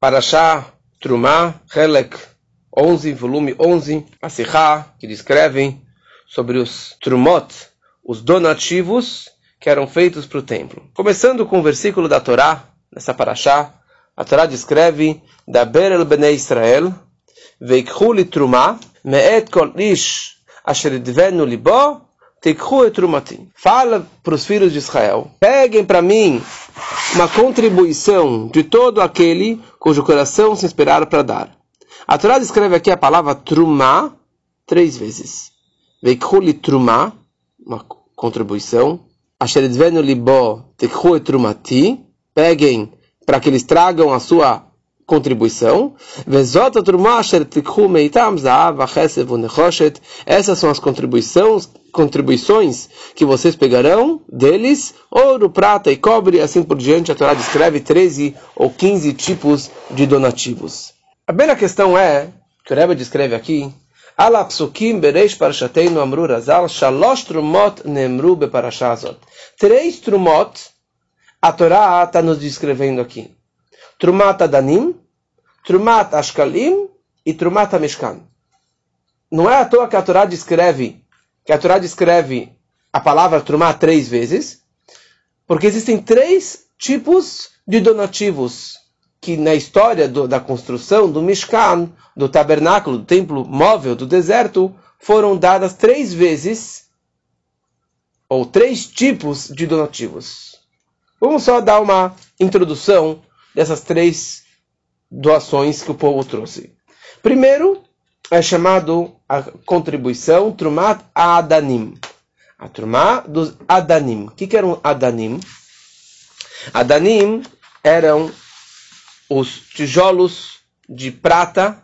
Parashá Trumá, Helek 11, volume 11, a que descreve sobre os Trumot, os donativos que eram feitos para o templo. Começando com o versículo da Torá, nessa Parashá, a Torá descreve da Berel Bnei Israel, Veikhu li Trumá, Me'et kol ish asher dvenu libo, Fala para os filhos de Israel: peguem para mim uma contribuição de todo aquele cujo coração se inspirar para dar. A Torá descreve aqui a palavra trumá três vezes. Veikhuli trumá, uma contribuição. Libo. Peguem para que eles tragam a sua contribuição. Essas são as contribuições, contribuições que vocês pegarão deles, ouro, prata e cobre, assim por diante. A Torá descreve 13 ou 15 tipos de donativos. A primeira questão é, que o Rebbe descreve aqui. Três trumot a Torá está nos descrevendo aqui. Trumat Adanim, Trumat Ashkalim e Trumat Mishkan. Não é à toa que a Torá descreve, que a Torá descreve a palavra Trumat três vezes, porque existem três tipos de donativos que na história do, da construção do Mishkan, do tabernáculo, do templo móvel do deserto, foram dadas três vezes, ou três tipos de donativos. Vamos só dar uma introdução dessas três doações que o povo trouxe. Primeiro, é chamado a contribuição Trumat Adanim. A Trumá dos Adanim. O que, que eram Adanim? Adanim eram os tijolos de prata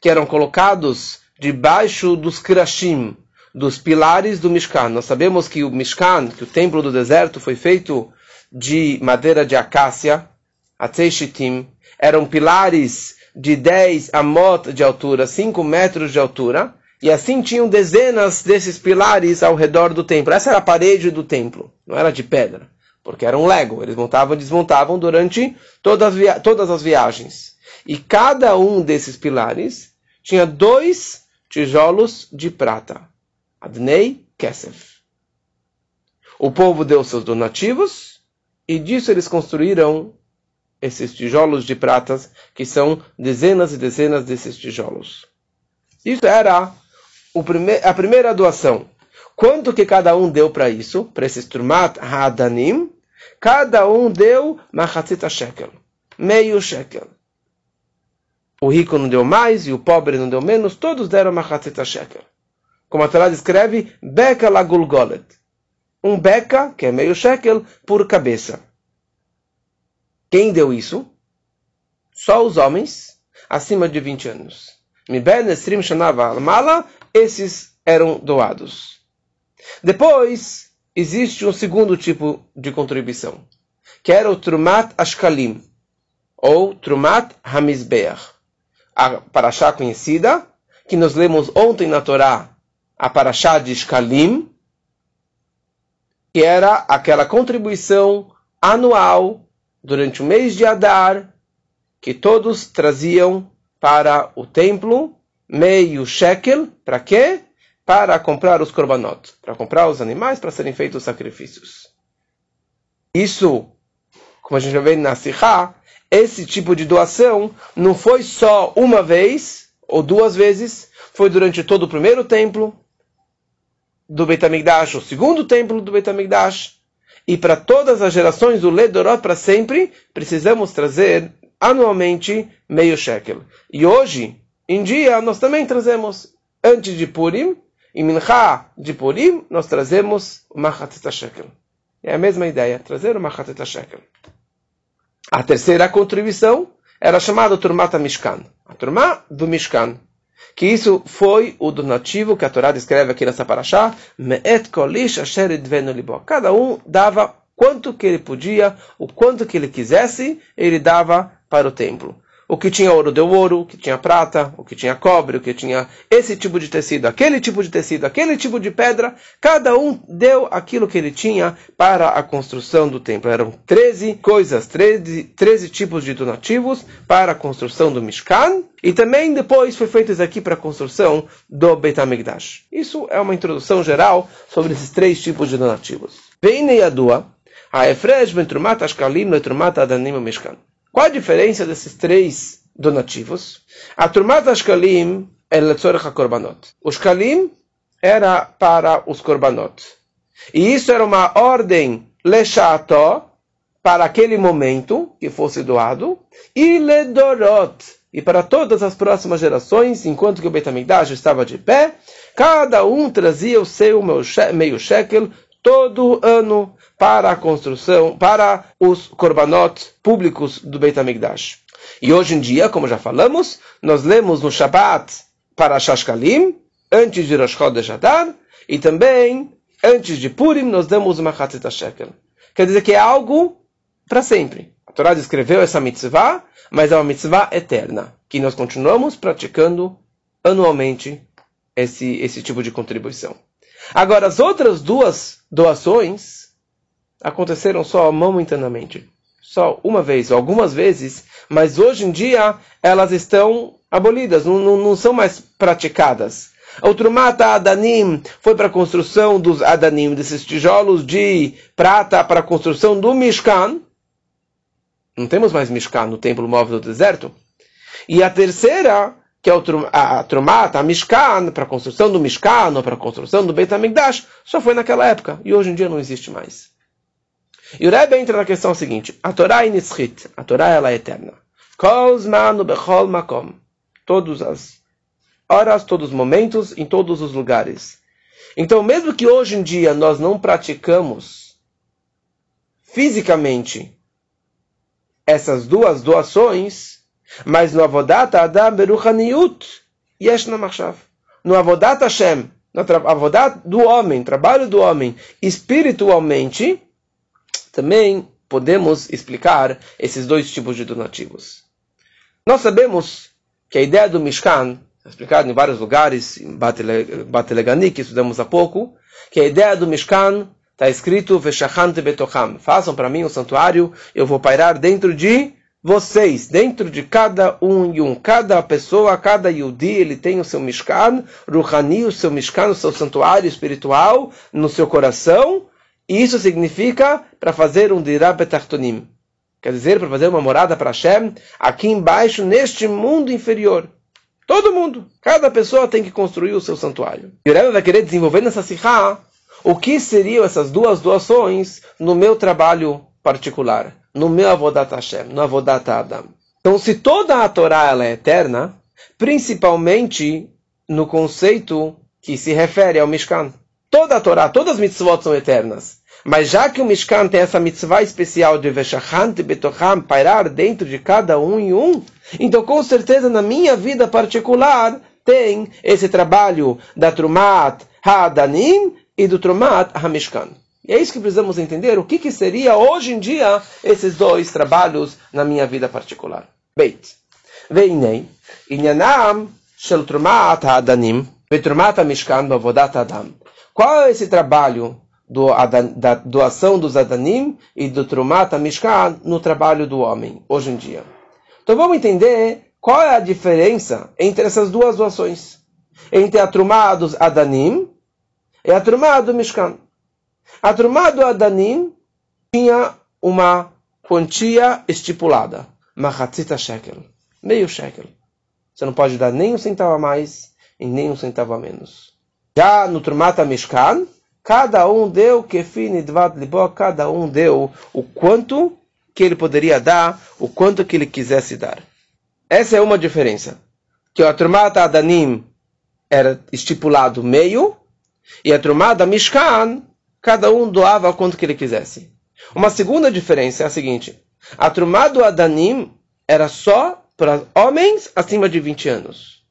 que eram colocados debaixo dos krashim, dos pilares do Mishkan. Nós sabemos que o Mishkan, que o templo do deserto, foi feito de madeira de acácia, Atzeshitim, eram pilares de 10 amot de altura, 5 metros de altura, e assim tinham dezenas desses pilares ao redor do templo. Essa era a parede do templo, não era de pedra, porque era um lego. Eles montavam e desmontavam durante todas as, todas as viagens. E cada um desses pilares tinha dois tijolos de prata. Adnei Kesef. O povo deu seus donativos e disso eles construíram esses tijolos de pratas, que são dezenas e dezenas desses tijolos. Isso era prime a primeira doação. Quanto que cada um deu para isso? Para esses trumat hadanim? Cada um deu machatzita shekel. Meio shekel. O rico não deu mais e o pobre não deu menos. Todos deram machatzita shekel. Como a Torá descreve, beka lagulgolet. Um beca, que é meio shekel, por cabeça. Quem deu isso? Só os homens acima de 20 anos. Mala, esses eram doados. Depois, existe um segundo tipo de contribuição, que era o Trumat Ashkalim, ou Trumat Hamizbeach. A paraxá conhecida, que nós lemos ontem na Torá, a paraxá de Shkalim, que era aquela contribuição anual durante o mês de Adar, que todos traziam para o templo meio shekel, para quê? Para comprar os korbanot, para comprar os animais para serem feitos os sacrifícios. Isso, como a gente já vê na Sihá, esse tipo de doação não foi só uma vez ou duas vezes, foi durante todo o primeiro templo do Beit HaMikdash, o segundo templo do Beit HaMikdash, e para todas as gerações do Ledorot para sempre, precisamos trazer anualmente meio shekel. E hoje, em dia, nós também trazemos, antes de Purim, em Mincha de Purim, nós trazemos uma Hatita shekel. É a mesma ideia, trazer uma Hatita shekel. A terceira contribuição era chamada Turmata Mishkan. A turma do Mishkan que isso foi o donativo que a Torá descreve aqui nessa paraxá, kolish. Cada um dava quanto que ele podia, o quanto que ele quisesse, ele dava para o templo. O que tinha ouro deu ouro, o que tinha prata, o que tinha cobre, o que tinha esse tipo de tecido, aquele tipo de tecido, aquele tipo de pedra. Cada um deu aquilo que ele tinha para a construção do templo. Eram 13 coisas, 13, 13 tipos de donativos para a construção do Mishkan. E também depois foi feito isso aqui para a construção do Beit HaMikdash. Isso é uma introdução geral sobre esses três tipos de donativos. Veinei Yadua, Haefresh ben Trumat Ashkalim Letrumat Adanim Mishkan. Qual a diferença desses três donativos? A Trumat Ashkalim é Letzorech HaKorbanot. O Shkalim era para os Korbanot. E isso era uma ordem Leshato, para aquele momento que fosse doado, e Ledorot, e para todas as próximas gerações, enquanto que o Beit HaMikdash estava de pé, cada um trazia o seu meio shekel todo ano para a construção, para os korbanot públicos do Beit HaMikdash. E hoje em dia, como já falamos, nós lemos no Shabbat para Shashkalim, antes de Rosh Chodesh Adar, e também antes de Purim, nós damos uma Chatzit Shekel. Quer dizer que é algo para sempre. A Torá descreveu essa mitzvah, mas é uma mitzvah eterna, que nós continuamos praticando anualmente esse, esse tipo de contribuição. Agora, as outras duas doações, aconteceram só momentaneamente. Só uma vez, algumas vezes, mas hoje em dia elas estão abolidas, não, não, não são mais praticadas. O Trumata Adanim foi para a construção dos Adanim, desses tijolos de prata para a construção do Mishkan. Não temos mais Mishkan no templo móvel do deserto. E a terceira, que é a Trumata, a Mishkan, para a construção do Mishkan, para a construção do Beit HaMikdash, só foi naquela época. E hoje em dia não existe mais. E o Rebbe entra na questão seguinte: a Torá é nitzchit, a Torá ela é eterna. bechol makom. Todas as horas, todos os momentos, em todos os lugares. Então, mesmo que hoje em dia nós não praticamos fisicamente essas duas doações, mas no Avodat Adam Beruchaniut Yesh Namachshav. No Avodat Hashem, no Avodat do homem, trabalho do homem, espiritualmente, também podemos explicar esses dois tipos de donativos. Nós sabemos que a ideia do Mishkan, explicado em vários lugares, em Batelegani, que estudamos há pouco, que a ideia do Mishkan está escrito Veshachant Betocham. Façam para mim um santuário, eu vou pairar dentro de vocês, dentro de cada um e um, cada pessoa, cada Yudi, ele tem o seu Mishkan, Ruhani, o seu Mishkan, o seu santuário espiritual no seu coração, isso significa para fazer um dirab betartonim. Quer dizer, para fazer uma morada para Hashem aqui embaixo, neste mundo inferior. Todo mundo, cada pessoa tem que construir o seu santuário. E o Rebbe vai querer desenvolver nessa sikha o que seriam essas duas doações no meu trabalho particular, no meu avodat Hashem, no avodat Adam. Então, se toda a Torá ela é eterna, principalmente no conceito que se refere ao Mishkan. Toda a Torá, todas as mitzvot são eternas. Mas já que o Mishkan tem essa mitzvah especial de Veshachant Betocham, pairar dentro de cada um e um, então com certeza na minha vida particular tem esse trabalho da Trumat Ha'adanim e do Trumat HaMishkan. E é isso que precisamos entender, o que, que seria hoje em dia esses dois trabalhos na minha vida particular. Beit. Veinei, inyanam shel Trumat Ha'adanim, vetrumat HaMishkan bavodat Adam. Qual é esse trabalho do, da doação dos Adanim e do Trumata Mishkan no trabalho do homem, hoje em dia? Então vamos entender qual é a diferença entre essas duas doações. Entre a Trumá dos Adanim e a Trumá do Mishkan. A Trumá do Adanim tinha uma quantia estipulada. Machatzita shekel. Meio shekel. Você não pode dar nem um centavo a mais e nem um centavo a menos. Já no Trumata Mishkan, cada um deu cada um deu o quanto que ele poderia dar, o quanto que ele quisesse dar. Essa é uma diferença. Que a Trumata Adanim era estipulado meio, e a Trumata Mishkan, cada um doava o quanto que ele quisesse. Uma segunda diferença é a seguinte: a Trumata Adanim era só para homens acima de 20 anos.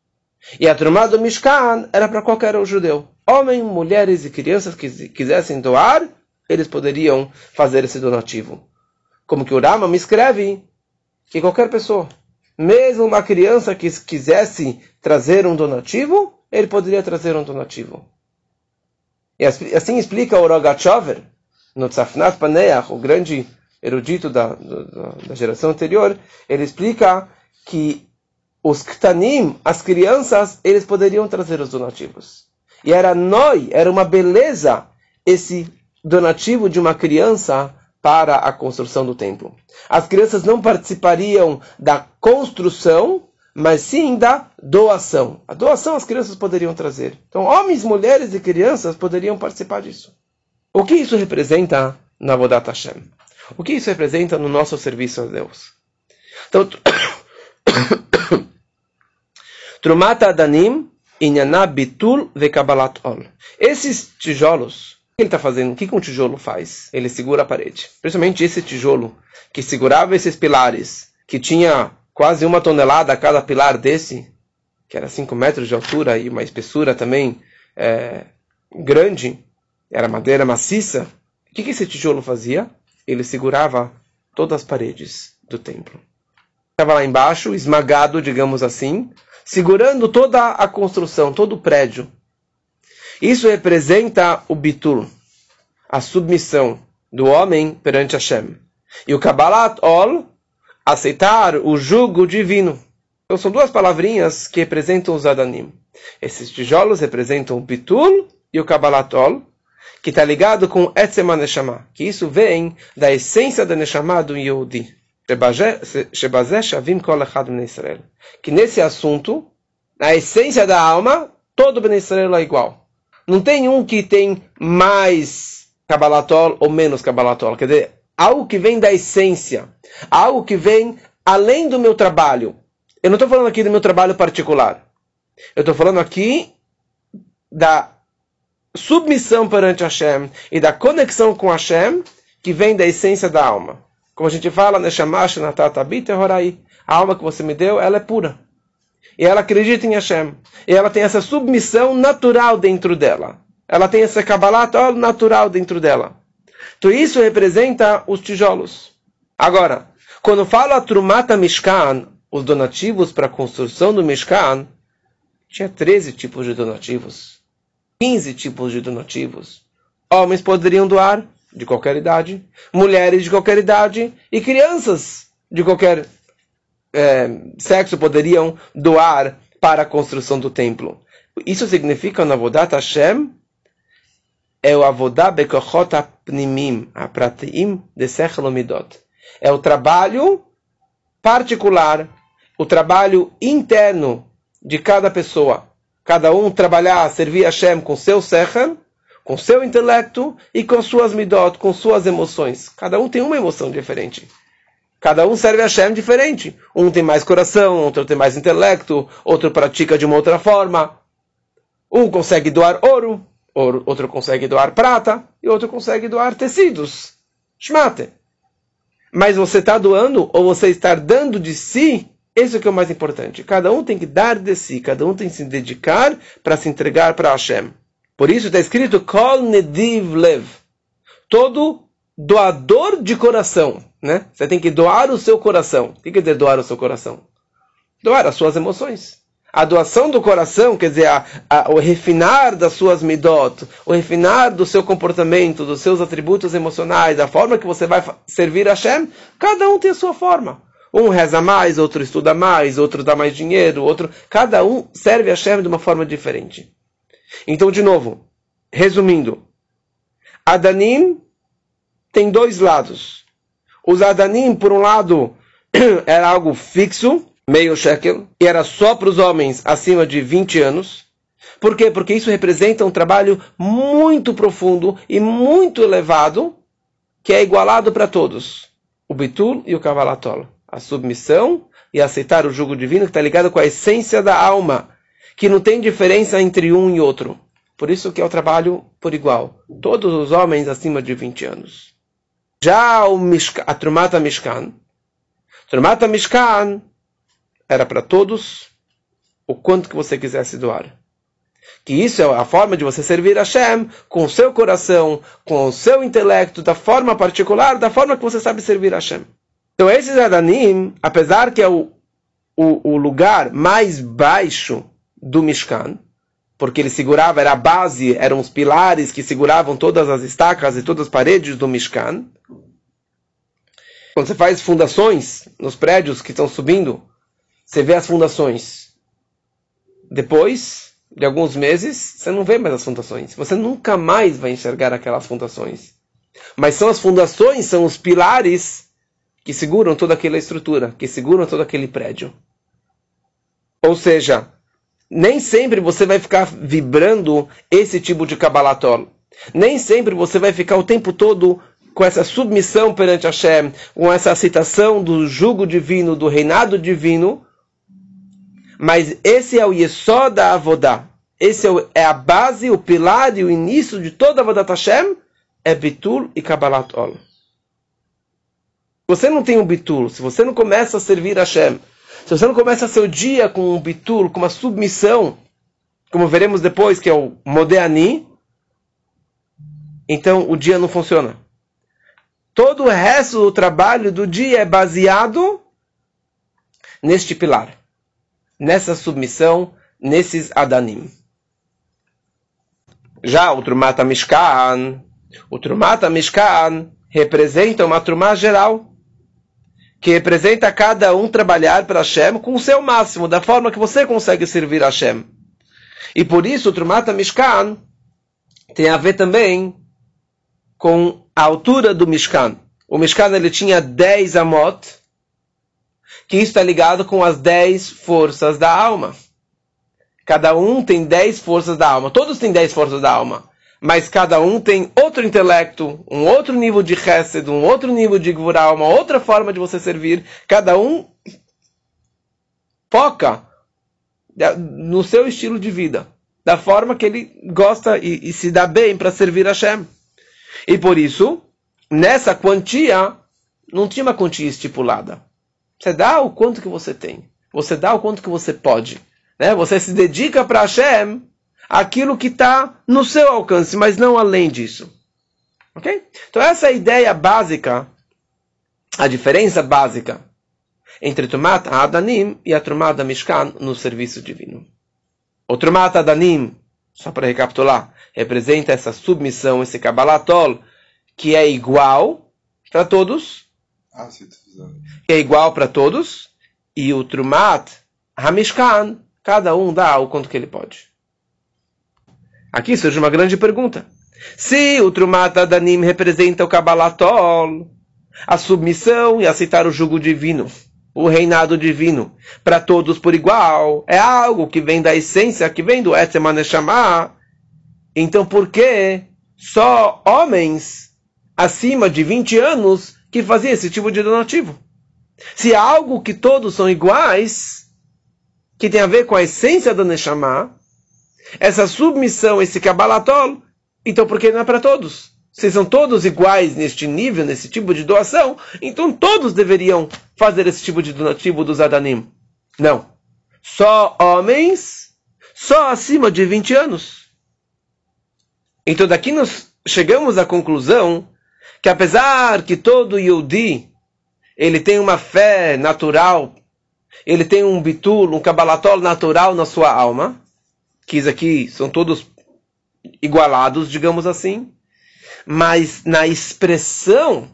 E a Trumá do Mishkan era para qualquer judeu. Homens, mulheres e crianças que quisessem doar, eles poderiam fazer esse donativo. Como que o Rama me escreve que qualquer pessoa mesmo uma criança que quisesse trazer um donativo, ele poderia trazer um donativo. E assim explica o Rogachover, no Tzafnat Paneach, o grande erudito da, da, da geração anterior, ele explica que os ktanim, as crianças, eles poderiam trazer os donativos. E era noi, era uma beleza esse donativo de uma criança para a construção do templo. As crianças não participariam da construção, mas sim da doação. A doação as crianças poderiam trazer. Então, homens, mulheres e crianças poderiam participar disso. O que isso representa na Vodat Hashem? O que isso representa no nosso serviço a Deus? Então, Trumata Adanim, Inyaná Bitul Vekabalat Ol. Esses tijolos, o que ele está fazendo? O que um tijolo faz? Ele segura a parede. Principalmente esse tijolo, que segurava esses pilares, que tinha quase uma tonelada a cada pilar desse, que era 5 metros de altura e uma espessura também é, grande, era madeira maciça. O que, que esse tijolo fazia? Ele segurava todas as paredes do templo. Estava lá embaixo, esmagado, digamos assim, segurando toda a construção, todo o prédio. Isso representa o bitur, a submissão do homem perante Hashem. E o Kabbalat Ol, aceitar o jugo divino. Então são duas palavrinhas que representam os Adanim. Esses tijolos representam o bitul e o Kabbalat Ol, que está ligado com Etzema Neshama, que isso vem da essência da Neshama do Yehudi. Que nesse assunto, na essência da alma, todo Ben Israel é igual. Não tem um que tem mais Kabbalatol ou menos Kabbalatol. Quer dizer, algo que vem da essência, algo que vem além do meu trabalho. Eu não estou falando aqui do meu trabalho particular. Eu estou falando aqui da submissão perante Hashem e da conexão com Hashem que vem da essência da alma. Como a gente fala, a alma que você me deu, ela é pura. E ela acredita em Hashem. E ela tem essa submissão natural dentro dela. Ela tem essa Kabbalah natural dentro dela. Então isso representa os tijolos. Agora, quando falo a Trumata Mishkan, os donativos para a construção do Mishkan, tinha 13 tipos de donativos. 15 tipos de donativos. Homens poderiam doar, de qualquer idade, mulheres de qualquer idade e crianças de qualquer é, sexo poderiam doar para a construção do templo. Isso significa na Avodat Hashem é o Avodah Bekochot Apnimim, Apratim de Sechelomidot. É o trabalho particular, o trabalho interno de cada pessoa cada um trabalhar, servir a Hashem com seu sechel, com seu intelecto e com suas midot, com suas emoções. Cada um tem uma emoção diferente. Cada um serve a Hashem diferente. Um tem mais coração, outro tem mais intelecto, outro pratica de uma outra forma. Um consegue doar ouro, outro consegue doar prata e outro consegue doar tecidos. Shmate. Mas você está doando ou você está dando de si esse é que é o mais importante. Cada um tem que dar de si, cada um tem que se dedicar para se entregar para Hashem. Por isso está escrito Kol Nediv Lev. Todo doador de coração. Né? Você tem que doar o seu coração. O que quer dizer doar o seu coração? Doar as suas emoções. A doação do coração, quer dizer, a, a, o refinar das suas midot, o refinar do seu comportamento, dos seus atributos emocionais, a forma que você vai servir a Hashem, cada um tem a sua forma. Um reza mais, outro estuda mais, outro dá mais dinheiro, outro. Cada um serve a Hashem de uma forma diferente. Então, de novo, resumindo, Adanim tem dois lados. Os Adanim, por um lado, era algo fixo, meio shekel, e era só para os homens acima de 20 anos. Por quê? Porque isso representa um trabalho muito profundo e muito elevado, que é igualado para todos. O Bitul e o Kavalatol a submissão e aceitar o jugo divino que está ligado com a essência da alma, que não tem diferença entre um e outro. Por isso que é o trabalho por igual. Todos os homens acima de 20 anos. Já o a Trumata Mishkan. Trumata Mishkan era para todos o quanto que você quisesse doar. Que isso é a forma de você servir a Hashem com o seu coração, com o seu intelecto, da forma particular, da forma que você sabe servir a Hashem. Então esses Adanim, apesar que é o o, o lugar mais baixo do Mishkan, porque ele segurava, era a base, eram os pilares que seguravam todas as estacas e todas as paredes do Mishkan. Quando você faz fundações nos prédios que estão subindo, você vê as fundações. Depois de alguns meses, você não vê mais as fundações. Você nunca mais vai enxergar aquelas fundações. Mas são as fundações, são os pilares que seguram toda aquela estrutura, que seguram todo aquele prédio. Ou seja, nem sempre você vai ficar vibrando esse tipo de Kabbalatol. Nem sempre você vai ficar o tempo todo com essa submissão perante Hashem, com essa aceitação do jugo divino, do reinado divino. Mas esse é o Yesod da Avodá. Esse é, é, a base, o pilar e o início de toda a Avodat Hashem, é Bitul e Kabbalat Ol. Você não tem um Bitul, se você não começa a servir Hashem, se você não começa seu dia com um bitur, com uma submissão, como veremos depois, que é o Modeani, então o dia não funciona. Todo o resto do trabalho do dia é baseado neste pilar, nessa submissão, nesses Adanim. Já o Trumata Mishkan, o Trumata Mishkan representa uma Trumá geral que representa cada um trabalhar para Hashem com o seu máximo, da forma que você consegue servir a Hashem. E por isso o Trumata Mishkan tem a ver também com a altura do Mishkan. O Mishkan ele tinha 10 amot, que está ligado com as 10 forças da alma. Cada um tem 10 forças da alma. Todos têm 10 forças da alma mas cada um tem outro intelecto, um outro nível de chesed, um outro nível de gvurah, uma outra forma de você servir. Cada um foca no seu estilo de vida, da forma que ele gosta e, e se dá bem para servir a Hashem. E por isso, nessa quantia, não tinha uma quantia estipulada. Você dá o quanto que você tem. Você dá o quanto que você pode. Né? Você se dedica para Hashem aquilo que está no seu alcance, mas não além disso. Ok? Então essa é a ideia básica, a diferença básica entre Trumat Adanim e a Trumat Mishkan no serviço divino. O Trumat Adanim, só para recapitular, representa essa submissão, esse Kabbalatol, que é igual para todos, ah, que é igual para todos, e o Trumat Hamishkan, cada um dá o quanto que ele pode. Aqui surge uma grande pergunta. Se o Trumat Adanim representa o Kabbalatol, a submissão e aceitar o jugo divino, o reinado divino, para todos por igual, é algo que vem da essência, que vem do Etzema Neshama, então por que só homens acima de 20 anos que faziam esse tipo de donativo? Se é algo que todos são iguais, que tem a ver com a essência do Neshama, essa submissão, esse Kabbalatol, então por que não é para todos? Se são todos iguais neste nível, nesse tipo de doação, então todos deveriam fazer esse tipo de donativo dos Adanim. Não. Só homens, só acima de 20 anos. Então daqui nós chegamos à conclusão que apesar que todo Yudi ele tem uma fé natural, ele tem um bitul, um kabbalatol natural na sua alma, que aqui são todos igualados, digamos assim, mas na expressão,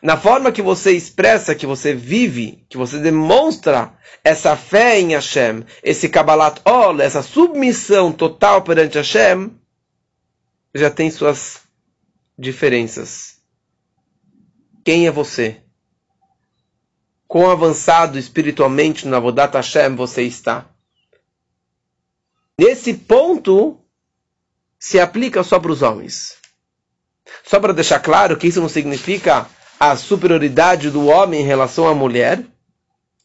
na forma que você expressa, que você vive, que você demonstra essa fé em Hashem, esse Kabbalat Ol, essa submissão total perante Hashem, já tem suas diferenças. Quem é você? Quão avançado espiritualmente na Vodat Hashem você está? Nesse ponto, se aplica só para os homens. Só para deixar claro que isso não significa a superioridade do homem em relação à mulher.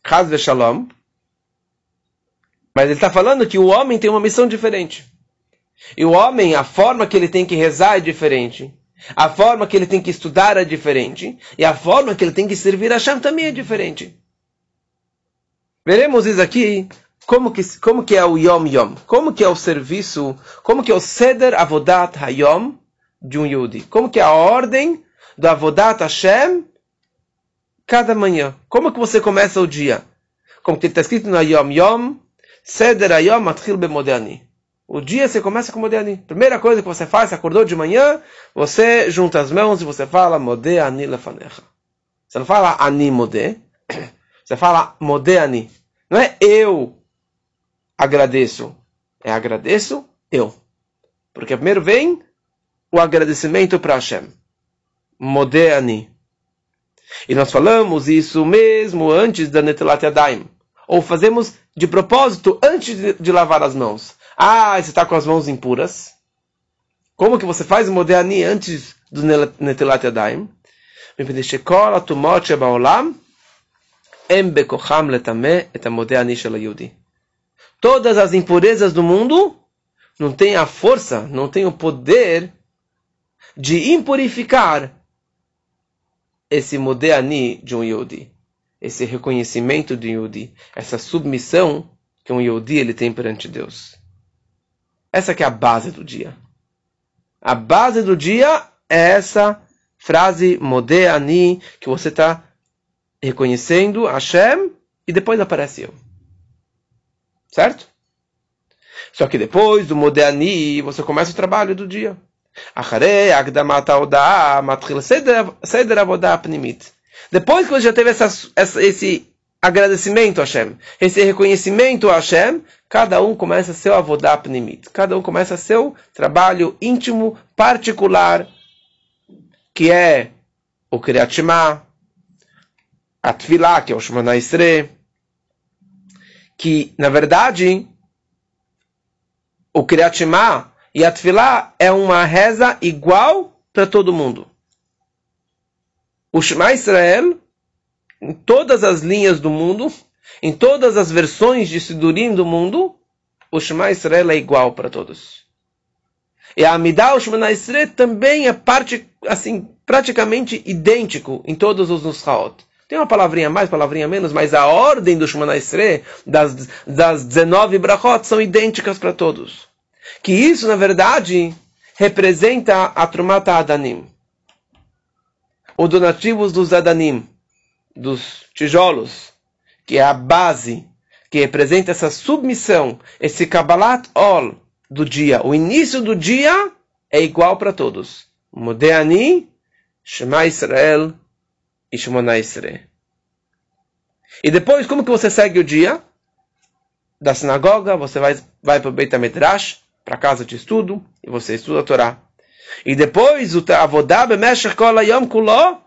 Haz Shalom. Mas ele está falando que o homem tem uma missão diferente. E o homem, a forma que ele tem que rezar é diferente. A forma que ele tem que estudar é diferente. E a forma que ele tem que servir a Shem também é diferente. Veremos isso aqui como que, como que é o Yom Yom? Como que é o serviço? Como que é o Seder Avodat Hayom de um Yudi? Como que é a ordem do Avodat Hashem cada manhã? Como que você começa o dia? como está escrito no Yom Yom, Seder Ayom Matchil Bemodani. O dia você começa com Modéani. Primeira coisa que você faz, acordou de manhã, você junta as mãos e você fala Modéani Lefanecha. Você não fala Ani Modé, você fala Modéani. Não é eu agradeço, é agradeço eu. Porque primeiro vem o agradecimento para Hashem. Modéani. E nós falamos isso mesmo antes da Netilat Yadayim. Ou fazemos de propósito antes de, lavar as mãos. Ah, você está com as mãos impuras. Como que você faz o Modéani antes do Netilat Yadayim? Todas as impurezas do mundo não têm a força, não têm o poder de impurificar esse Modeani de um Yodi, esse reconhecimento de um Yodi, essa submissão que um Yodi ele tem perante Deus. Essa que é a base do dia. A base do dia é essa frase Modeani, que você está reconhecendo Hashem e depois aparece eu. Certo? Só que depois do Modeani, você começa o trabalho do dia. Depois que você já teve essa, essa, esse agradecimento a Hashem, esse reconhecimento a Hashem, cada um começa seu avodá pnimit. Cada um começa seu trabalho íntimo, particular, que é o Kriyat Shema, a que é o Shemana Esre, que, na verdade, o Kriyat e a Tfilah é uma reza igual para todo mundo. O Shema Israel, em todas as linhas do mundo, em todas as versões de Sidurim do mundo, o Shema Israel é igual para todos. E a Amidah, o Shema Israel, também é parte, assim, praticamente idêntico em todos os Nushaot. Tem uma palavrinha mais, palavrinha menos, mas a ordem do Shema Israel, das, das 19 brachot, são idênticas para todos que isso, na verdade, representa a Trumata Adanim. Os donativos dos Adanim, dos tijolos, que é a base, que representa essa submissão, esse Kabbalat Ol do dia. O início do dia é igual para todos. Modeani, Shema Israel e Shemona. E depois, como que você segue o dia? Da sinagoga, você vai, vai para o Beit HaMedrash, para casa de estudo e você estuda a Torá. E depois o avodá bemeshach kol kuló.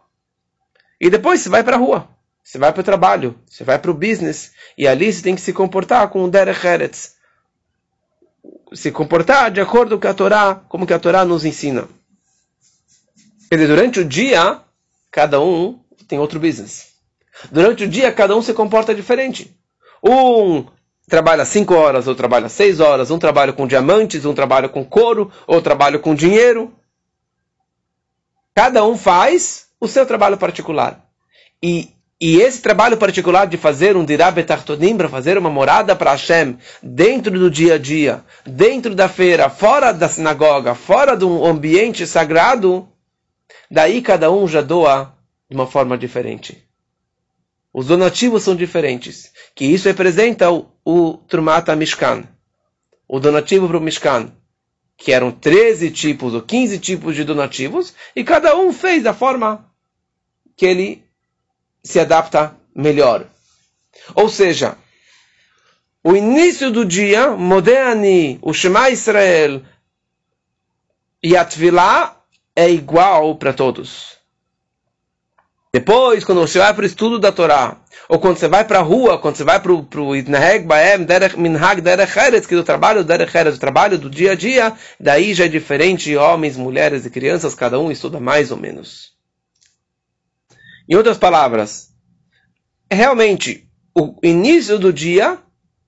E depois você vai para a rua. Você vai para o trabalho, você vai para o business, e ali você tem que se comportar com o derech eretz. Se comportar de acordo com a Torá, como que a Torá nos ensina. Quer dizer, durante o dia, cada um tem outro business. Durante o dia, cada um se comporta diferente. Um trabalha cinco horas, outro trabalha seis horas, um trabalha com diamantes, um trabalha com couro, outro trabalha com dinheiro. Cada um faz o seu trabalho particular. E, e esse trabalho particular de fazer um dirá betartonim, para fazer uma morada para Hashem, dentro do dia a dia, dentro da feira, fora da sinagoga, fora do ambiente sagrado, daí cada um já doa de uma forma diferente. Os donativos são diferentes. Que isso representa o, o Trumata Mishkan. O donativo para o Mishkan. Que eram 13 tipos ou 15 tipos de donativos. E cada um fez da forma que ele se adapta melhor. Ou seja, o início do dia, Modéani, o Shema Israel e a é igual para todos. Depois, quando você vai para o estudo da Torá, ou quando você vai para a rua, quando você vai para o Itnaheg Baem, Minhag, Derech que é o trabalho Derech Eretz, o trabalho do dia a dia, daí já é diferente, homens, mulheres e crianças, cada um estuda mais ou menos. Em outras palavras, realmente, o início do dia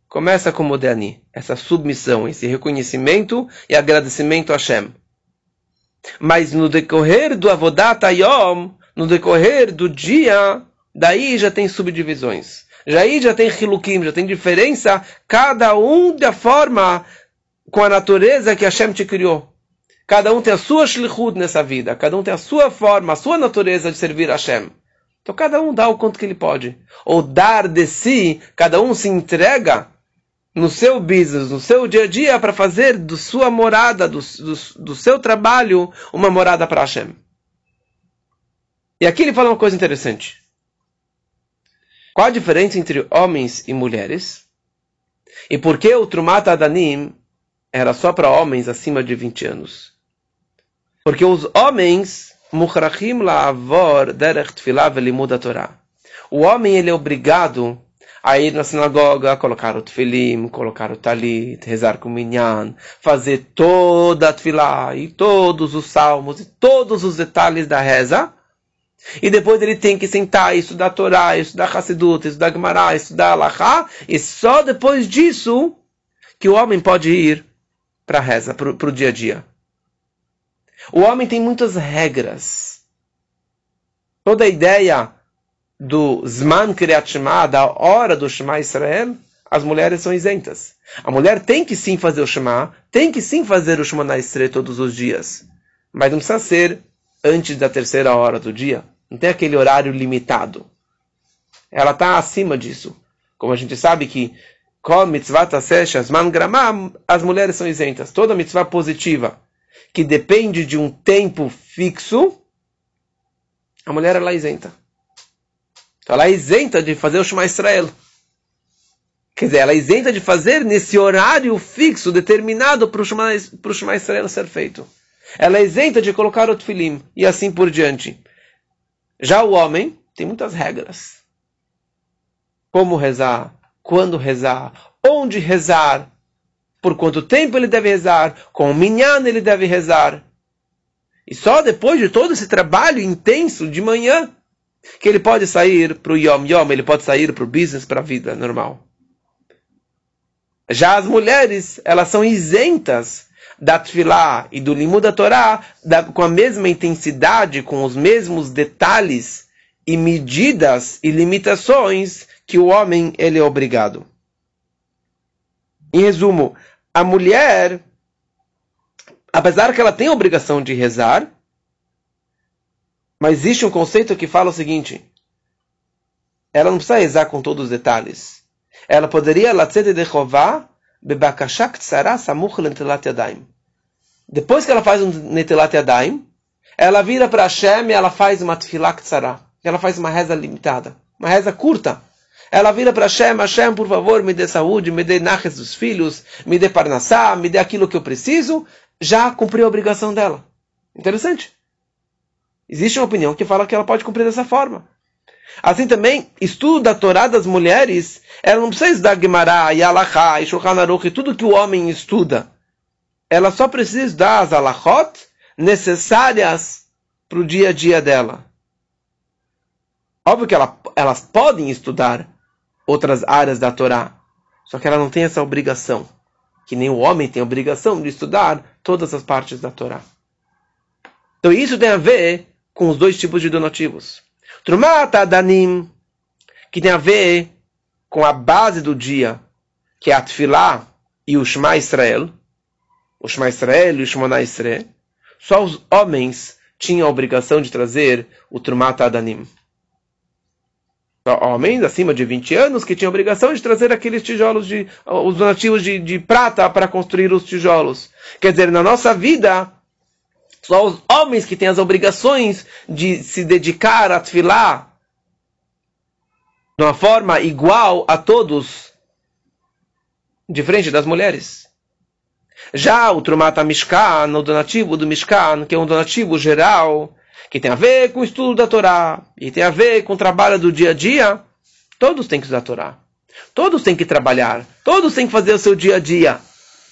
começa com Modani, essa submissão, esse reconhecimento e agradecimento a Hashem. Mas no decorrer do Avodat Yom, no decorrer do dia, daí já tem subdivisões. Já aí já tem hilukim, já tem diferença, cada um da forma com a natureza que Hashem te criou. Cada um tem a sua shlichut nessa vida, cada um tem a sua forma, a sua natureza de servir Hashem. Então cada um dá o quanto que ele pode. Ou dar de si, cada um se entrega no seu business, no seu dia a dia, para fazer da sua morada, do, do, do seu trabalho, uma morada para Hashem. E aqui ele fala uma coisa interessante. Qual a diferença entre homens e mulheres? E por que o Trumat Adanim era só para homens acima de 20 anos? Porque os homens, Mukhrachim la'avor derech tfilah velimud Torah. O homem ele é obrigado a ir na sinagoga, colocar o tefilim, colocar o talit, rezar com o minyan, fazer toda a tefilá e todos os salmos e todos os detalhes da reza. E depois ele tem que sentar e estudar Torá, estudar Hassidut, estudar Gemara, estudar Alahá, e só depois disso que o homem pode ir para a reza, para o dia a dia. O homem tem muitas regras. Toda a ideia do Zman Kriyat Shema, da hora do Shema Israel, as mulheres são isentas. A mulher tem que sim fazer o Shema, tem que sim fazer o Shema Israel todos os dias. Mas não precisa ser antes da terceira hora do dia. Não tem aquele horário limitado. Ela está acima disso. Como a gente sabe que com mitzvah zman gramam, as mulheres são isentas. Toda mitzvah positiva que depende de um tempo fixo, a mulher ela é isenta. Então ela é isenta de fazer o Shema Israel. Quer dizer, ela é isenta de fazer nesse horário fixo, determinado para o Shema, Shema Israel ser feito. Ela é isenta de colocar o tefilim e assim por diante. Já o homem tem muitas regras. Como rezar, quando rezar, onde rezar, por quanto tempo ele deve rezar, com o minyan ele deve rezar. E só depois de todo esse trabalho intenso de manhã que ele pode sair para o Yom Yom, ele pode sair para o business, para a vida normal. Já as mulheres, elas são isentas da Tfilá e do Limud da Torá da, com a mesma intensidade, com os mesmos detalhes e medidas e limitações que o homem ele é obrigado. Em resumo, a mulher, apesar que ela tem a obrigação de rezar, mas existe um conceito que fala o seguinte: ela não precisa rezar com todos os detalhes. Ela poderia latzet de chová depois que ela faz um netilat yadayim, ela vira para Hashem e ela faz uma tefilak tzara. Ela faz uma reza limitada, uma reza curta. Ela vira para Hashem, Hashem, por favor, me dê saúde, me dê naches dos filhos, me dê parnassá, me dê aquilo que eu preciso. Já cumpriu a obrigação dela. Interessante. Existe uma opinião que fala que ela pode cumprir dessa forma. Assim também, estudo da Torá das mulheres, ela não precisa estudar Gemara, Yalachá, Shulchan Aruch tudo que o homem estuda. Ela só precisa estudar as alachot necessárias para o dia a dia dela. Óbvio que ela, elas podem estudar outras áreas da Torá, só que ela não tem essa obrigação, que nem o homem tem a obrigação de estudar todas as partes da Torá. Então isso tem a ver com os dois tipos de donativos. Trumata Danim, que tem a ver com a base do dia, que é a e o Shema Israel, o Shema Israel e o Shema Israel, só os homens tinham a obrigação de trazer o Trumata Adanim. Homens acima de 20 anos que tinham a obrigação de trazer aqueles tijolos, de, os donativos de, de prata para construir os tijolos. Quer dizer, na nossa vida, só os homens que têm as obrigações de se dedicar a tefilá de uma forma igual a todos, diferente das mulheres. Já o Trumata Mishkan, o donativo do Mishkan, que é um donativo geral, que tem a ver com o estudo da Torá, e tem a ver com o trabalho do dia a dia, todos têm que estudar a Torá. Todos têm que trabalhar, todos têm que fazer o seu dia a dia.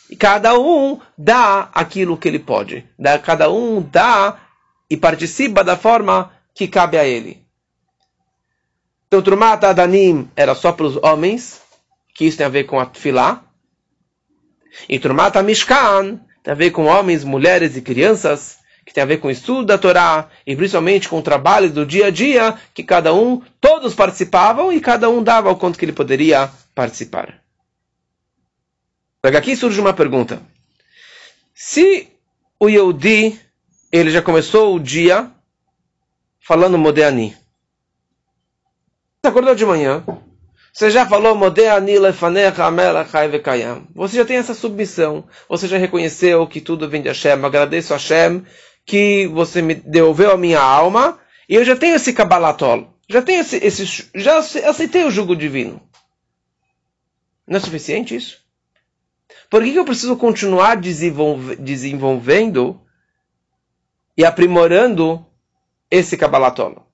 E cada um dá aquilo que ele pode. Cada um dá e participa da forma que cabe a ele. Então, Trumat Adanim era só para os homens, que isso tem a ver com a Tfilá. E Trumat Mishkan tem a ver com homens, mulheres e crianças, que tem a ver com o estudo da Torá, e principalmente com o trabalho do dia a dia, que cada um, todos participavam e cada um dava o quanto que ele poderia participar. Aqui surge uma pergunta. Se o Yehudi, ele já começou o dia falando Modéani, acordou de manhã, você já falou, você já tem essa submissão, você já reconheceu que tudo vem de Hashem, agradeço a Hashem que você me devolveu a minha alma, e eu já tenho esse Kabbalatol, já tenho esse, esse já aceitei o jugo divino. Não é suficiente isso? Por que, que eu preciso continuar desenvolve, desenvolvendo e aprimorando esse Kabbalatol?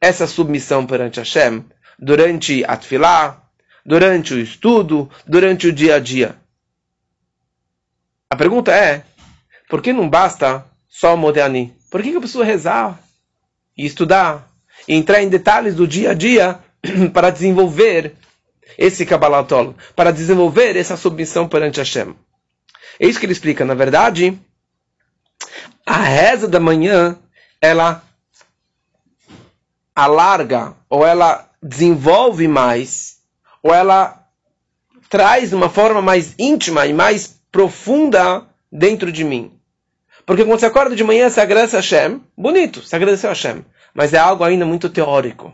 Essa submissão perante Hashem, durante a durante o estudo, durante o dia a dia. A pergunta é, por que não basta só o? Por que, eu preciso rezar e estudar e entrar em detalhes do dia a dia para desenvolver esse Kabbalatol, para desenvolver essa submissão perante Hashem? É isso que ele explica. Na verdade, a reza da manhã, ela alarga ou ela desenvolve mais, ou ela traz uma forma mais íntima e mais profunda dentro de mim. Porque quando você acorda de manhã, você agradece a Hashem, bonito, você agradeceu a Hashem, mas é algo ainda muito teórico.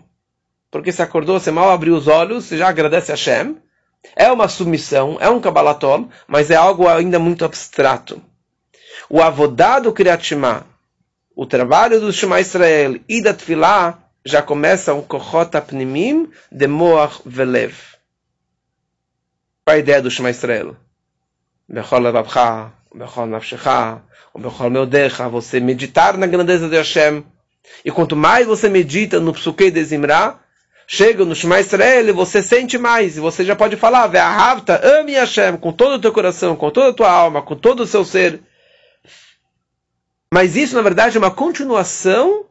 Porque você acordou, você mal abriu os olhos, você já agradece a Hashem, é uma submissão, é um Kabbalatol, mas é algo ainda muito abstrato. O avodado Kriyat o trabalho do Shema Israel e da Tfilah, já começa um kochot apnimim de moach velev. Qual a ideia do Shema Israel? Bechol levavcha, bechol nafshecha, bechol meodecha, você meditar na grandeza de Hashem. E quanto mais você medita no Psukei de Zimra, chega no Shema Israel você sente mais. E você já pode falar, Ve'ahavta, ame Hashem com todo o teu coração, com toda a tua alma, com todo o seu ser. Mas isso, na verdade, é uma continuação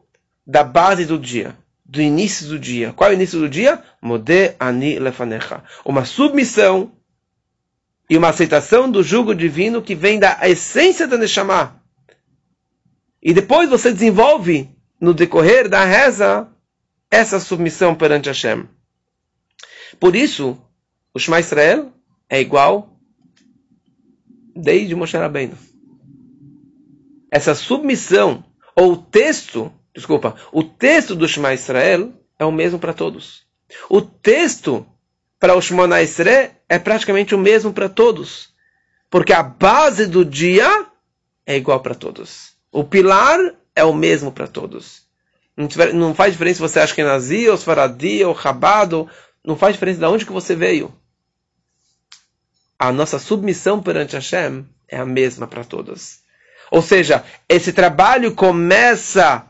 da base do dia do início do dia. Qual é o início do dia? Mode ani lefanecha. Uma submissão e uma aceitação do jugo divino que vem da essência da Neshama. E depois você desenvolve, no decorrer da reza, essa submissão perante Hashem. Por isso, o Shema Israel é igual desde Moshe Rabbeinu. Essa submissão, ou o texto desculpa, o texto do Shema Israel é o mesmo para todos. O texto para o Shema Israel é praticamente o mesmo para todos. Porque a base do dia é igual para todos. O pilar é o mesmo para todos. Não faz diferença se você acha que é nazi, ou faradi, ou rabado. Não faz diferença de onde que você veio. A nossa submissão perante Hashem é a mesma para todos. Ou seja, esse trabalho começa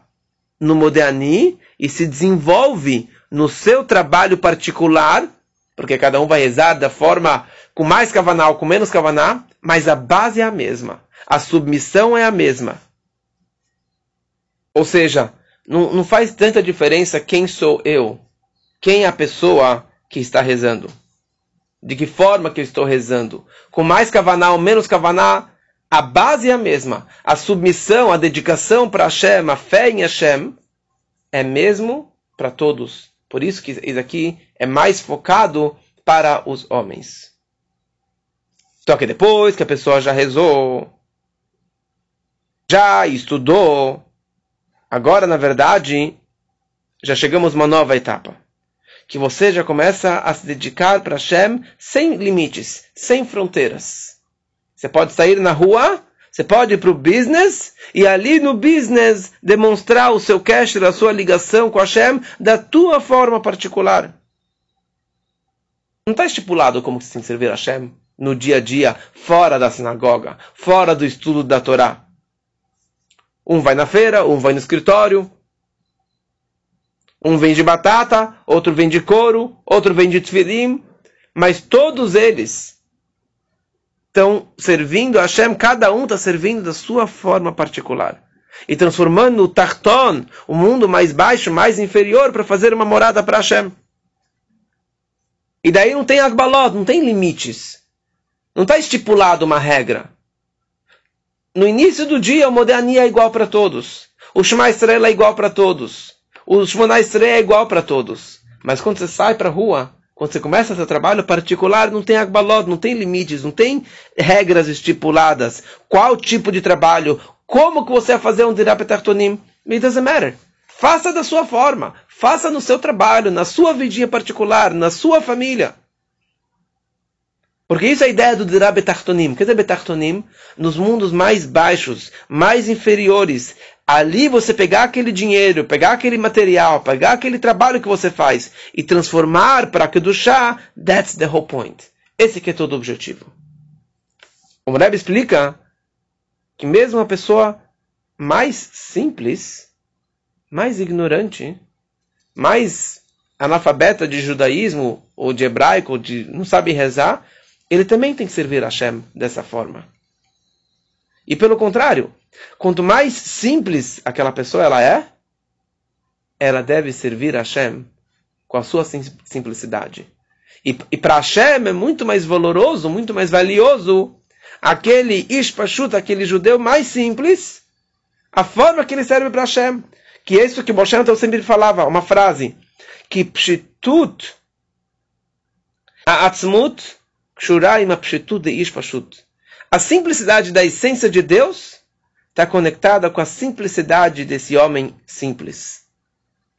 no Modéani e se desenvolve no seu trabalho particular, porque cada um vai rezar da forma com mais kavaná ou com menos kavaná, mas a base é a mesma. A submissão é a mesma. Ou seja, não, não faz tanta diferença quem sou eu, quem é a pessoa que está rezando. De que forma que eu estou rezando. Com mais kavaná ou menos kavaná, a base é a mesma. A submissão, a dedicação para Hashem, a fé em Hashem, é mesmo para todos. Por isso que isso aqui é mais focado para os homens. Só que depois que a pessoa já rezou, já estudou, agora na verdade já chegamos a uma nova etapa. Que você já começa a se dedicar para Hashem sem limites, sem fronteiras. Você pode sair na rua, você pode ir para o business e ali no business demonstrar o seu cash, a sua ligação com Hashem da tua forma particular. Não está estipulado como você tem que servir Hashem no dia a dia, fora da sinagoga, fora do estudo da Torá. Um vai na feira, um vai no escritório, um vende batata, outro vende couro, outro vende tefillim, mas todos eles estão servindo a Hashem, cada um está servindo da sua forma particular. E transformando o Tarton, o mundo mais baixo, mais inferior, para fazer uma morada para Hashem. E daí não tem agbalot, não tem limites. Não está estipulado uma regra. No início do dia, o Modéani é igual para todos. O Shema Estrela é igual para todos. O Shema Estrela é igual para todos. Mas quando você sai para a rua, quando você começa seu trabalho particular, não tem agbalot, não tem limites, não tem regras estipuladas. Qual tipo de trabalho? Como que você vai fazer um dirapetartonim? It doesn't matter. Faça da sua forma. Faça no seu trabalho, na sua vidinha particular, na sua família. Porque isso é a ideia do Dirá Betartonim. O que é Betartonim? Nos mundos mais baixos, mais inferiores. Ali você pegar aquele dinheiro, pegar aquele material, pegar aquele trabalho que você faz e transformar para que do chá, that's the whole point. Esse que é todo o objetivo. O Rebbe explica que mesmo a pessoa mais simples, mais ignorante, mais analfabeta de judaísmo ou de hebraico, de não sabe rezar, ele também tem que servir a Hashem dessa forma. E pelo contrário, quanto mais simples aquela pessoa ela é, ela deve servir a Hashem com a sua simplicidade. E, e para Hashem é muito mais valoroso, muito mais valioso aquele Ishpashut, aquele judeu mais simples, a forma que ele serve para Hashem. Que é isso que Moshe então sempre falava, uma frase, que pshitut, atzmut, a simplicidade da essência de Deus está conectada com a simplicidade desse homem simples.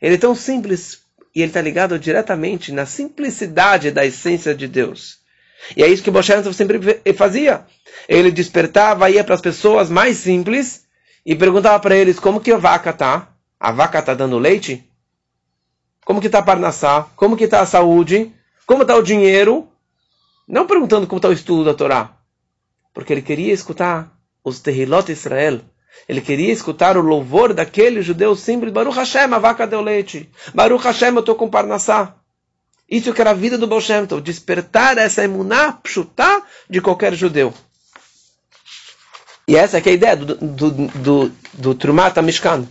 Ele é tão simples e ele está ligado diretamente na simplicidade da essência de Deus. E é isso que Moshe sempre fazia. Ele despertava, ia para as pessoas mais simples e perguntava para eles como que a vaca está. A vaca está dando leite? Como que está a Parnassá? Como que está a saúde? Como está o dinheiro? Não perguntando como está o estudo da Torá, porque ele queria escutar os Tehilot Israel. Ele queria escutar o louvor daquele judeu simples. Baruch Hashem, a vaca deu leite. Baruch Hashem, eu estou com Parnassá. Isso que era a vida do Baal Shem Tov, despertar essa emuná pshutá de qualquer judeu. E essa é a ideia do, do, do, do Trumat Mishkan.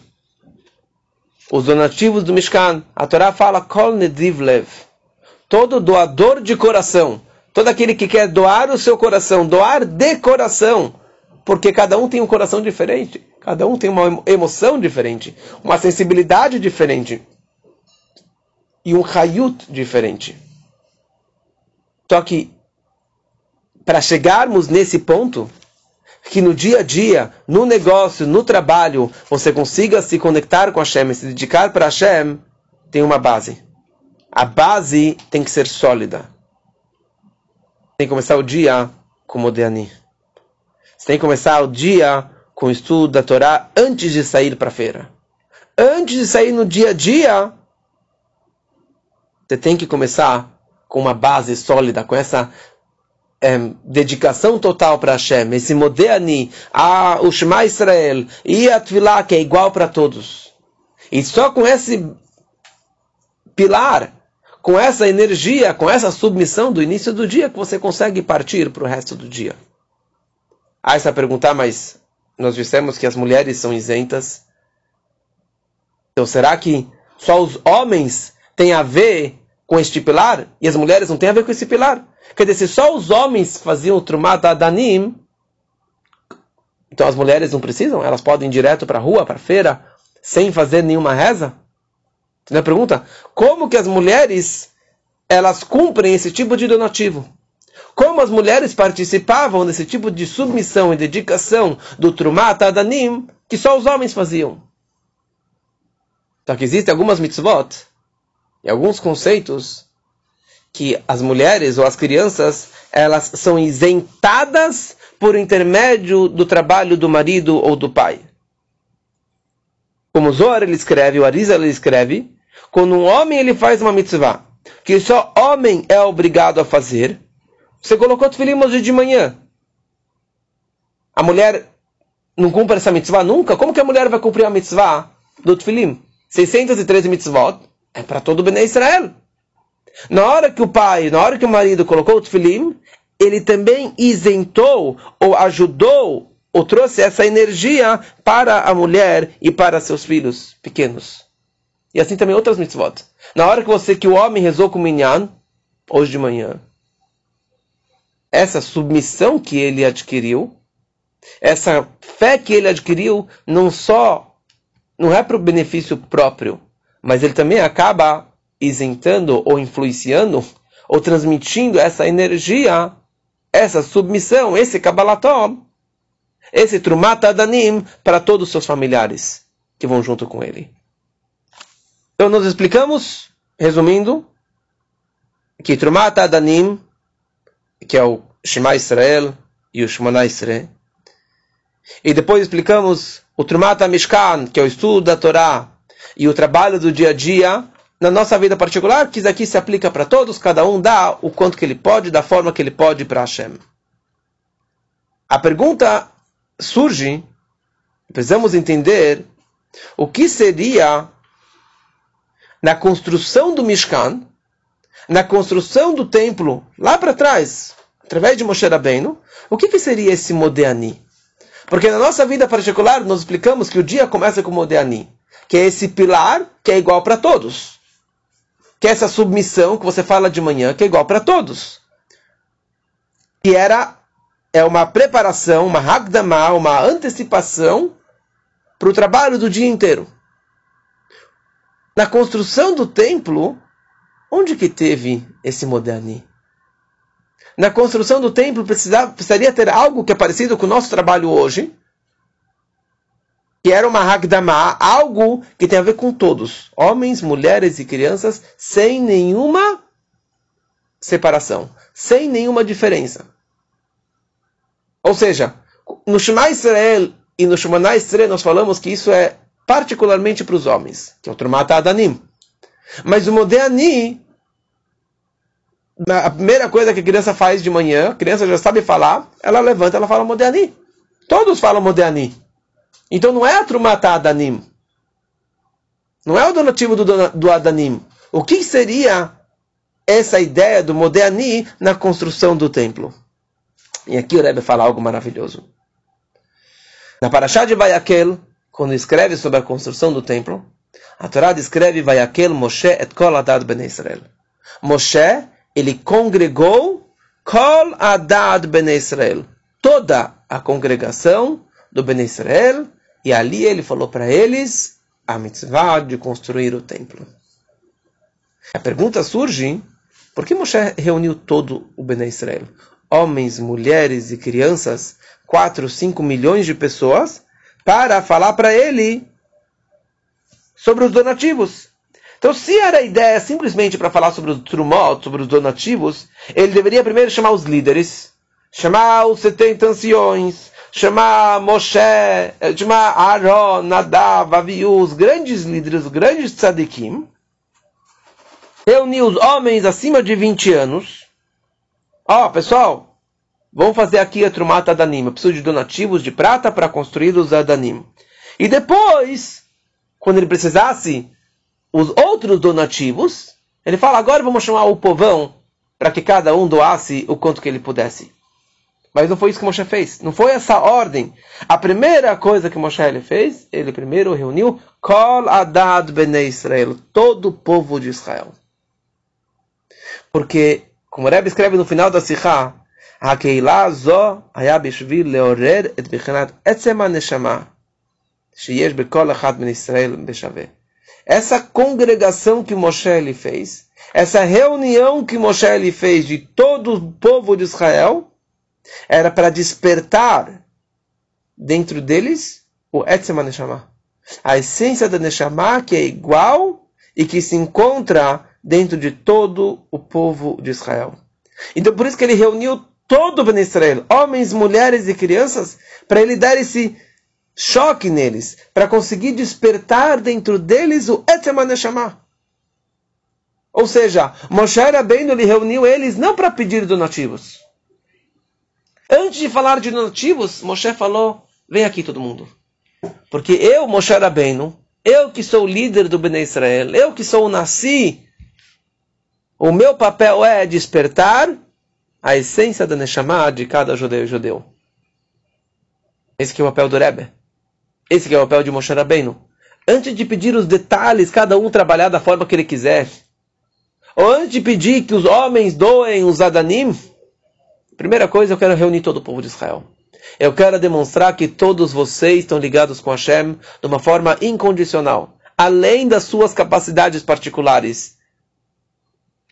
Os donativos do Mishkan. A Torá fala, Kol Nediv Lev. Todo doador de coração todo aquele que quer doar o seu coração, doar de coração, porque cada um tem um coração diferente, cada um tem uma emoção diferente, uma sensibilidade diferente e um hayut diferente. Só que para chegarmos nesse ponto, que no dia a dia, no negócio, no trabalho, você consiga se conectar com Hashem e se dedicar para Hashem, tem uma base. A base tem que ser sólida tem que começar o dia com Modéani. Você tem que começar o dia com o estudo da Torá antes de sair para a feira. Antes de sair no dia a dia, você tem que começar com uma base sólida, com essa é, dedicação total para Hashem, esse Modéani, a, o Shema Israel e a Tvilá, que é igual para todos. E só com esse pilar com essa energia, com essa submissão do início do dia, que você consegue partir para o resto do dia. Ah, essa perguntar, mas nós dissemos que as mulheres são isentas. Então será que só os homens têm a ver com este pilar e as mulheres não têm a ver com esse pilar? Quer dizer, se só os homens faziam o Trumat Adanim, então as mulheres não precisam? Elas podem ir direto para a rua, para a feira, sem fazer nenhuma reza? Entendeu a pergunta? Como que as mulheres elas cumprem esse tipo de donativo? Como as mulheres participavam desse tipo de submissão e dedicação do Trumat Adanim que só os homens faziam? Só que existem algumas mitzvot e alguns conceitos que as mulheres ou as crianças elas são isentadas por intermédio do trabalho do marido ou do pai. Como Zohar ele escreve, o Arisa ele escreve, quando um homem ele faz uma mitzvah, que só homem é obrigado a fazer, você colocou tefilim hoje de manhã. A mulher não cumpre essa mitzvah nunca? Como que a mulher vai cumprir a mitzvah do tefilim? 613 mitzvot é para todo o Bnei Israel. Na hora que o pai, na hora que o marido colocou o tefilim, ele também isentou ou ajudou ou trouxe essa energia para a mulher e para seus filhos pequenos. E assim também outras mitzvot. Na hora que você, que o homem rezou com o minyan, hoje de manhã, essa submissão que ele adquiriu, essa fé que ele adquiriu, não só, não é para o benefício próprio, mas ele também acaba isentando ou influenciando ou transmitindo essa energia, essa submissão, esse Kabbalatom, esse Trumat Adanim para todos os seus familiares que vão junto com ele. Então nós explicamos, resumindo, que Trumat Adanim, que é o Shema Israel e o Shemana Israel, e depois explicamos o Trumat Mishkan, que é o estudo da Torá e o trabalho do dia a dia na nossa vida particular, que isso aqui se aplica para todos, cada um dá o quanto que ele pode, da forma que ele pode para Hashem. A pergunta surge, precisamos entender o que seria na construção do Mishkan, na construção do templo, lá para trás, através de Moshe Rabbeinu, o que, que seria esse Modeani? Porque na nossa vida particular, nós explicamos que o dia começa com Modeani, que é esse pilar que é igual para todos. Que é essa submissão que você fala de manhã, que é igual para todos. E era é uma preparação, uma hagdama, uma antecipação para o trabalho do dia inteiro. Na construção do templo, onde que teve esse Modani? na construção do templo precisava, precisaria ter algo que é parecido com o nosso trabalho hoje, que era uma Hagdama, algo que tem a ver com todos, homens, mulheres e crianças, sem nenhuma separação, sem nenhuma diferença. Ou seja, no Shema Israel e no Shemana Israel nós falamos que isso é particularmente para os homens, que é o Trumata Adanim. Mas o Modeani a primeira coisa que a criança faz de manhã, a criança já sabe falar, ela levanta, ela fala Modeani. Todos falam Modeani. Então não é a Trumata Adanim. Não é o donativo do, do Adanim. O que seria essa ideia do Modeani na construção do templo? E aqui o Rebbe fala algo maravilhoso. Na Parashá de Vayakel, quando escreve sobre a construção do templo, a Torá descreve Vayakel Moshe et kol adad ben Israel. Moshe ele congregou Kol Adad Ben Israel, toda a congregação do Ben Israel, e ali ele falou para eles a mitzvah de construir o templo. A pergunta surge, por que Moshe reuniu todo o Ben Israel? Homens, mulheres e crianças, 4, 5 milhões de pessoas, para falar para ele sobre os donativos. Então, se era a ideia simplesmente para falar sobre os trumot, sobre os donativos, ele deveria primeiro chamar os líderes, chamar os 70 anciões, chamar Moshe, eh, chamar Aaron, Nadav, Aviú, os grandes líderes, os grandes tzadikim, reunir os homens acima de 20 anos. Ó, oh, pessoal, vamos fazer aqui a Trumata Adanim. Eu preciso de donativos de prata para construir os Adanim. E depois, quando ele precisasse os outros donativos, ele fala, agora vamos chamar o povão para que cada um doasse o quanto que ele pudesse. Mas não foi isso que Moshe fez. Não foi essa ordem. A primeira coisa que Moshe ele fez, ele primeiro reuniu Kol Adad Bnei Israel, todo o povo de Israel. Porque, como Rebbe escreve no final da Sikha, הקהילה זו היה בשביל לעורר את בחינת עצם הנשמה שיש בכל אחד מן ישראל בשווה. Essa congregação que Moshe ele fez, essa reunião que Moshe ele fez de todo o povo de Israel, era para despertar dentro deles o Etzema Neshama. A essência da Neshama que é igual e que se encontra dentro de todo o povo de Israel. Então por isso que ele reuniu todo o Ben Israel, homens, mulheres e crianças, para ele dar esse choque neles, para conseguir despertar dentro deles o Etzema Neshama. Ou seja, Moshe Rabbeinu reuniu eles não para pedir donativos. Antes de falar de donativos, Moshe falou, vem aqui todo mundo. Porque eu, Moshe Rabbeinu, eu que sou o líder do Bnei Israel, eu que sou o Nasci, o meu papel é despertar a essência da Neshama de cada judeu e judeu. Esse que é o papel do Rebbe. Esse é o papel de Moshe Rabbeinu. Antes de pedir os detalhes, cada um trabalhar da forma que ele quiser. Ou antes de pedir que os homens doem os Adanim, primeira coisa, eu quero reunir todo o povo de Israel. Eu quero demonstrar que todos vocês estão ligados com Hashem de uma forma incondicional, além das suas capacidades particulares.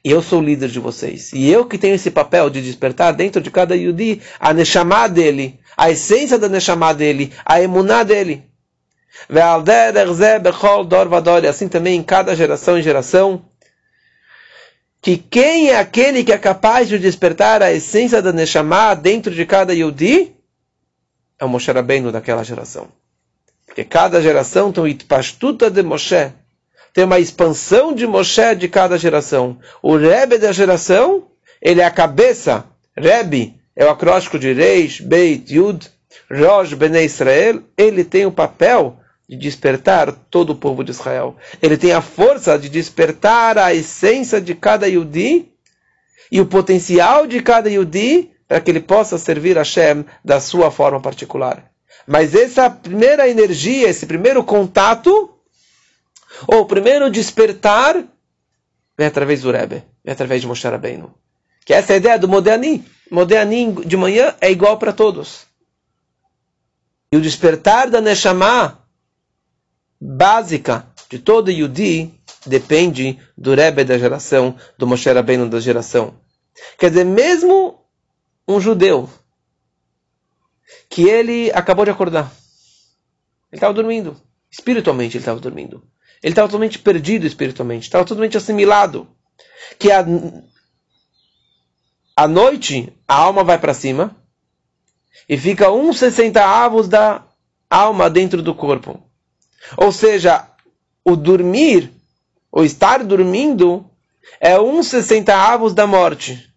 E eu sou o líder de vocês. E eu que tenho esse papel de despertar dentro de cada Yudi a Neshama dele, a essência da Neshama dele, a emuná dele. Assim também em cada geração e geração. Que quem é aquele que é capaz de despertar a essência da Neshama dentro de cada Yudi? É o Moshe Rabbeinu daquela geração. Porque cada geração tem o Itpashtuta de Moshe. Tem uma expansão de Moshe de cada geração. O Rebbe da geração, ele é a cabeça. Rebbe é o acróstico de Reish, Beit, Yud, Rosh, Bnei Israel. Ele tem o papel de despertar todo o povo de Israel. Ele tem a força de despertar a essência de cada Yudi e o potencial de cada Yudi para que ele possa servir a Hashem da sua forma particular. Mas essa primeira energia, esse primeiro contato, ou o primeiro despertar, vem através do Rebbe, vem através de Moshe Rabbeinu. Que essa é a ideia do Modéani. Modéani de manhã é igual para todos. E o despertar da Neshama básica de todo Yudi depende do Rebbe da geração, do Moshe Rabbeinu da geração. Quer dizer, mesmo um judeu que ele acabou de acordar, ele estava dormindo, espiritualmente ele estava dormindo. Ele estava totalmente perdido espiritualmente, estava totalmente assimilado. Que a, à noite a alma vai para cima e fica uns 60 avos da alma dentro do corpo. Ou seja, o dormir, o estar dormindo, é um sessenta avos da morte.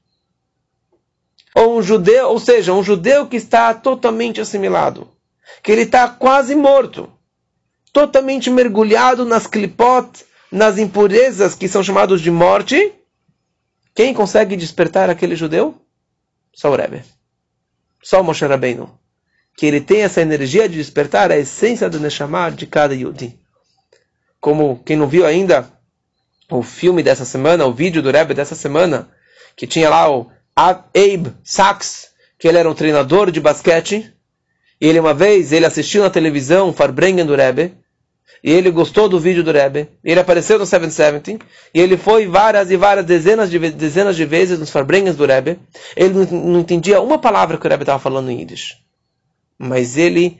Ou um judeu, ou seja, um judeu que está totalmente assimilado, que ele está quase morto, totalmente mergulhado nas clipot, nas impurezas que são chamados de morte. Quem consegue despertar aquele judeu? Só o Rebbe. Só o Moshe Rabbeinu que ele tem essa energia de despertar a essência do Neshama de cada Yudi. Como quem não viu ainda o filme dessa semana, o vídeo do Rebbe dessa semana, que tinha lá o Abe Sachs, que ele era um treinador de basquete, e ele uma vez, ele assistiu na televisão Farbrengen do Rebbe, e ele gostou do vídeo do Rebbe, ele apareceu no 770, e ele foi várias e várias dezenas de, dezenas de vezes nos Farbrengens do Rebbe, ele não, não entendia uma palavra que o Rebbe estava falando em Yiddish. Mas ele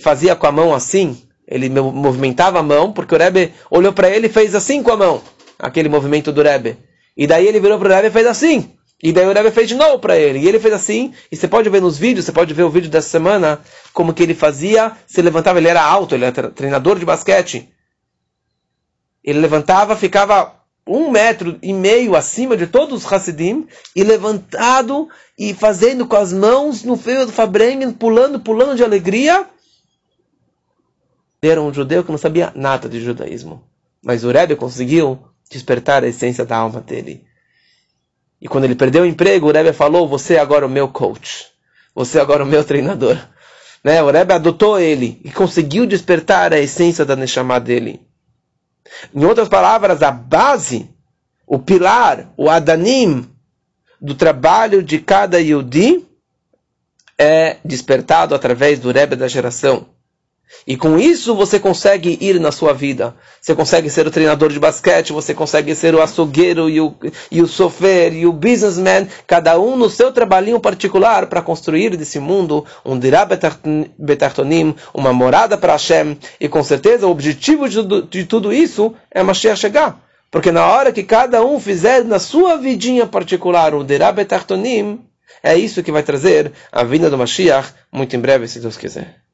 fazia com a mão assim, ele movimentava a mão, porque o Rebbe olhou para ele e fez assim com a mão, aquele movimento do Rebbe. E daí ele virou para o Rebbe e fez assim. E daí o Rebbe fez de novo para ele. E ele fez assim. E você pode ver nos vídeos, você pode ver o vídeo dessa semana, como que ele fazia, se levantava, ele era alto, ele era treinador de basquete. Ele levantava, ficava um metro e meio acima de todos os Hassidim, e levantado e fazendo com as mãos no feio do Fabrengen, pulando, pulando de alegria. Ele era um judeu que não sabia nada de judaísmo. Mas o Rebbe conseguiu despertar a essência da alma dele. E quando ele perdeu o emprego, o Rebbe falou: Você é agora o meu coach. Você é agora o meu treinador. Né? O Rebbe adotou ele e conseguiu despertar a essência da Neshama dele. Em outras palavras, a base, o pilar, o Adanim do trabalho de cada Yudi é despertado através do Rebbe da geração. E com isso você consegue ir na sua vida. Você consegue ser o treinador de basquete, você consegue ser o açougueiro e o, e o sofer e o businessman, cada um no seu trabalhinho particular para construir desse mundo um dirá betartonim, uma morada para Hashem. E com certeza o objetivo de, de tudo isso é Mashiach chegar. Porque na hora que cada um fizer na sua vidinha particular um dirá betartonim, é isso que vai trazer a vinda do Mashiach muito em breve, se Deus quiser.